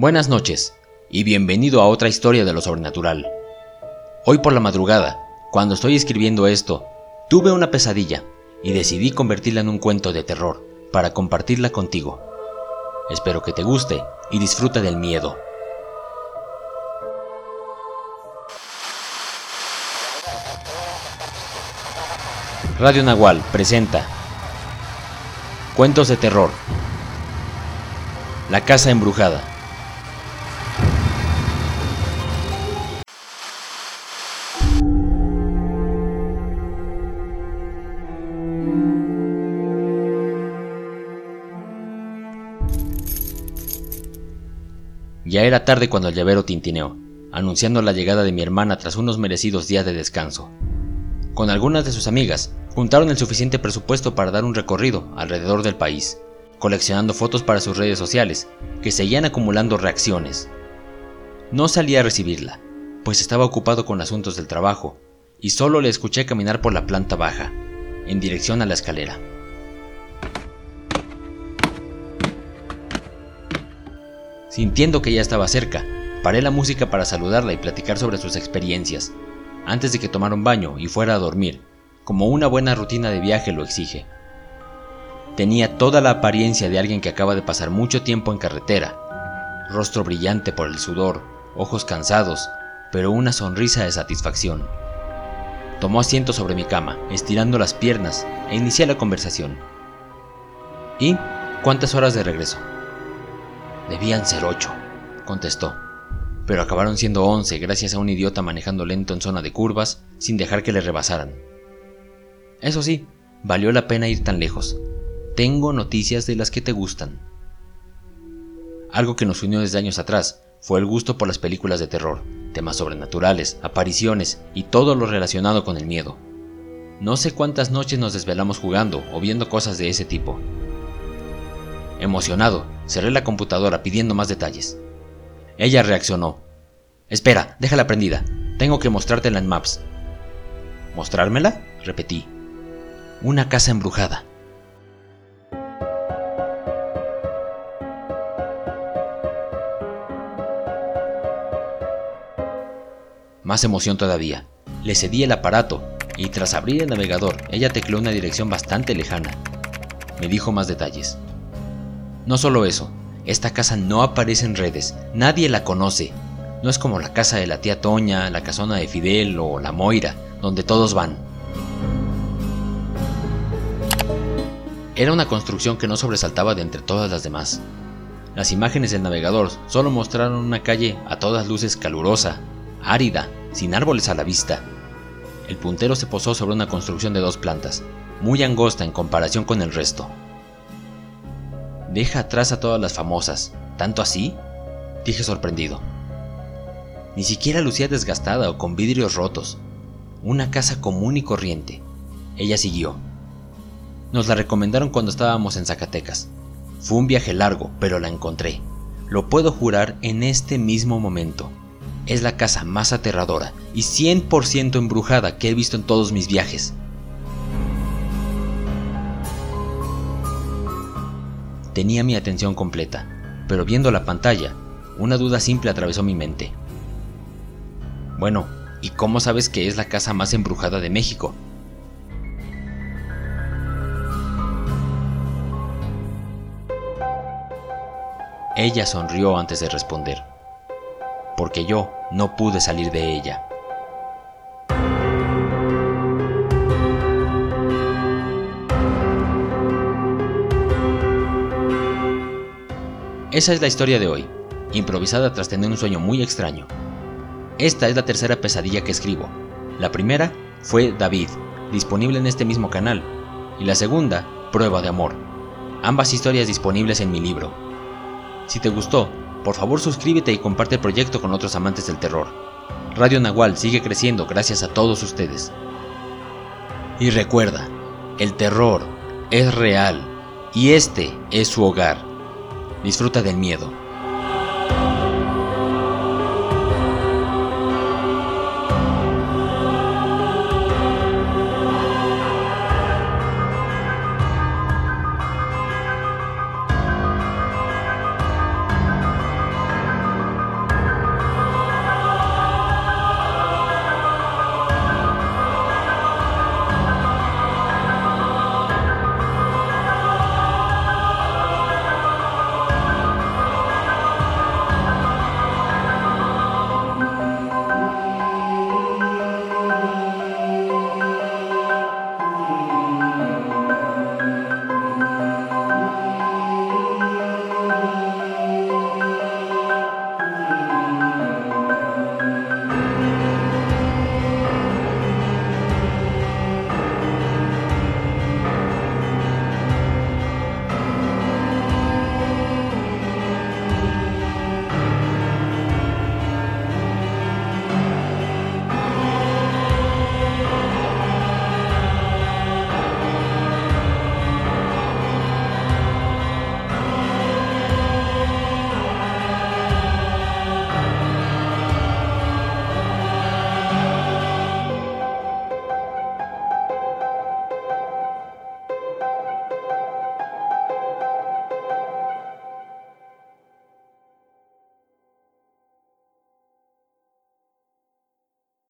Buenas noches y bienvenido a otra historia de lo sobrenatural. Hoy por la madrugada, cuando estoy escribiendo esto, tuve una pesadilla y decidí convertirla en un cuento de terror para compartirla contigo. Espero que te guste y disfruta del miedo. Radio Nahual presenta Cuentos de terror. La casa embrujada. Ya era tarde cuando el llavero tintineó, anunciando la llegada de mi hermana tras unos merecidos días de descanso. Con algunas de sus amigas, juntaron el suficiente presupuesto para dar un recorrido alrededor del país, coleccionando fotos para sus redes sociales, que seguían acumulando reacciones. No salí a recibirla, pues estaba ocupado con asuntos del trabajo, y solo le escuché caminar por la planta baja, en dirección a la escalera. Sintiendo que ya estaba cerca, paré la música para saludarla y platicar sobre sus experiencias, antes de que tomara un baño y fuera a dormir, como una buena rutina de viaje lo exige. Tenía toda la apariencia de alguien que acaba de pasar mucho tiempo en carretera, rostro brillante por el sudor, ojos cansados, pero una sonrisa de satisfacción. Tomó asiento sobre mi cama, estirando las piernas, e inicié la conversación. ¿Y cuántas horas de regreso? Debían ser ocho, contestó, pero acabaron siendo once gracias a un idiota manejando lento en zona de curvas sin dejar que le rebasaran. Eso sí, valió la pena ir tan lejos. Tengo noticias de las que te gustan. Algo que nos unió desde años atrás fue el gusto por las películas de terror, temas sobrenaturales, apariciones y todo lo relacionado con el miedo. No sé cuántas noches nos desvelamos jugando o viendo cosas de ese tipo. Emocionado, cerré la computadora pidiendo más detalles. Ella reaccionó. Espera, déjala prendida. Tengo que mostrártela en Maps. ¿Mostrármela? Repetí. Una casa embrujada. Más emoción todavía. Le cedí el aparato y tras abrir el navegador, ella tecleó una dirección bastante lejana. Me dijo más detalles. No solo eso, esta casa no aparece en redes, nadie la conoce. No es como la casa de la tía Toña, la casona de Fidel o la Moira, donde todos van. Era una construcción que no sobresaltaba de entre todas las demás. Las imágenes del navegador solo mostraron una calle a todas luces calurosa, árida, sin árboles a la vista. El puntero se posó sobre una construcción de dos plantas, muy angosta en comparación con el resto. Deja atrás a todas las famosas. ¿Tanto así? Dije sorprendido. Ni siquiera lucía desgastada o con vidrios rotos. Una casa común y corriente. Ella siguió. Nos la recomendaron cuando estábamos en Zacatecas. Fue un viaje largo, pero la encontré. Lo puedo jurar en este mismo momento. Es la casa más aterradora y 100% embrujada que he visto en todos mis viajes. Tenía mi atención completa, pero viendo la pantalla, una duda simple atravesó mi mente. Bueno, ¿y cómo sabes que es la casa más embrujada de México? Ella sonrió antes de responder, porque yo no pude salir de ella. Esa es la historia de hoy, improvisada tras tener un sueño muy extraño. Esta es la tercera pesadilla que escribo. La primera fue David, disponible en este mismo canal, y la segunda, Prueba de Amor, ambas historias disponibles en mi libro. Si te gustó, por favor suscríbete y comparte el proyecto con otros amantes del terror. Radio Nahual sigue creciendo gracias a todos ustedes. Y recuerda, el terror es real y este es su hogar. Disfruta del miedo.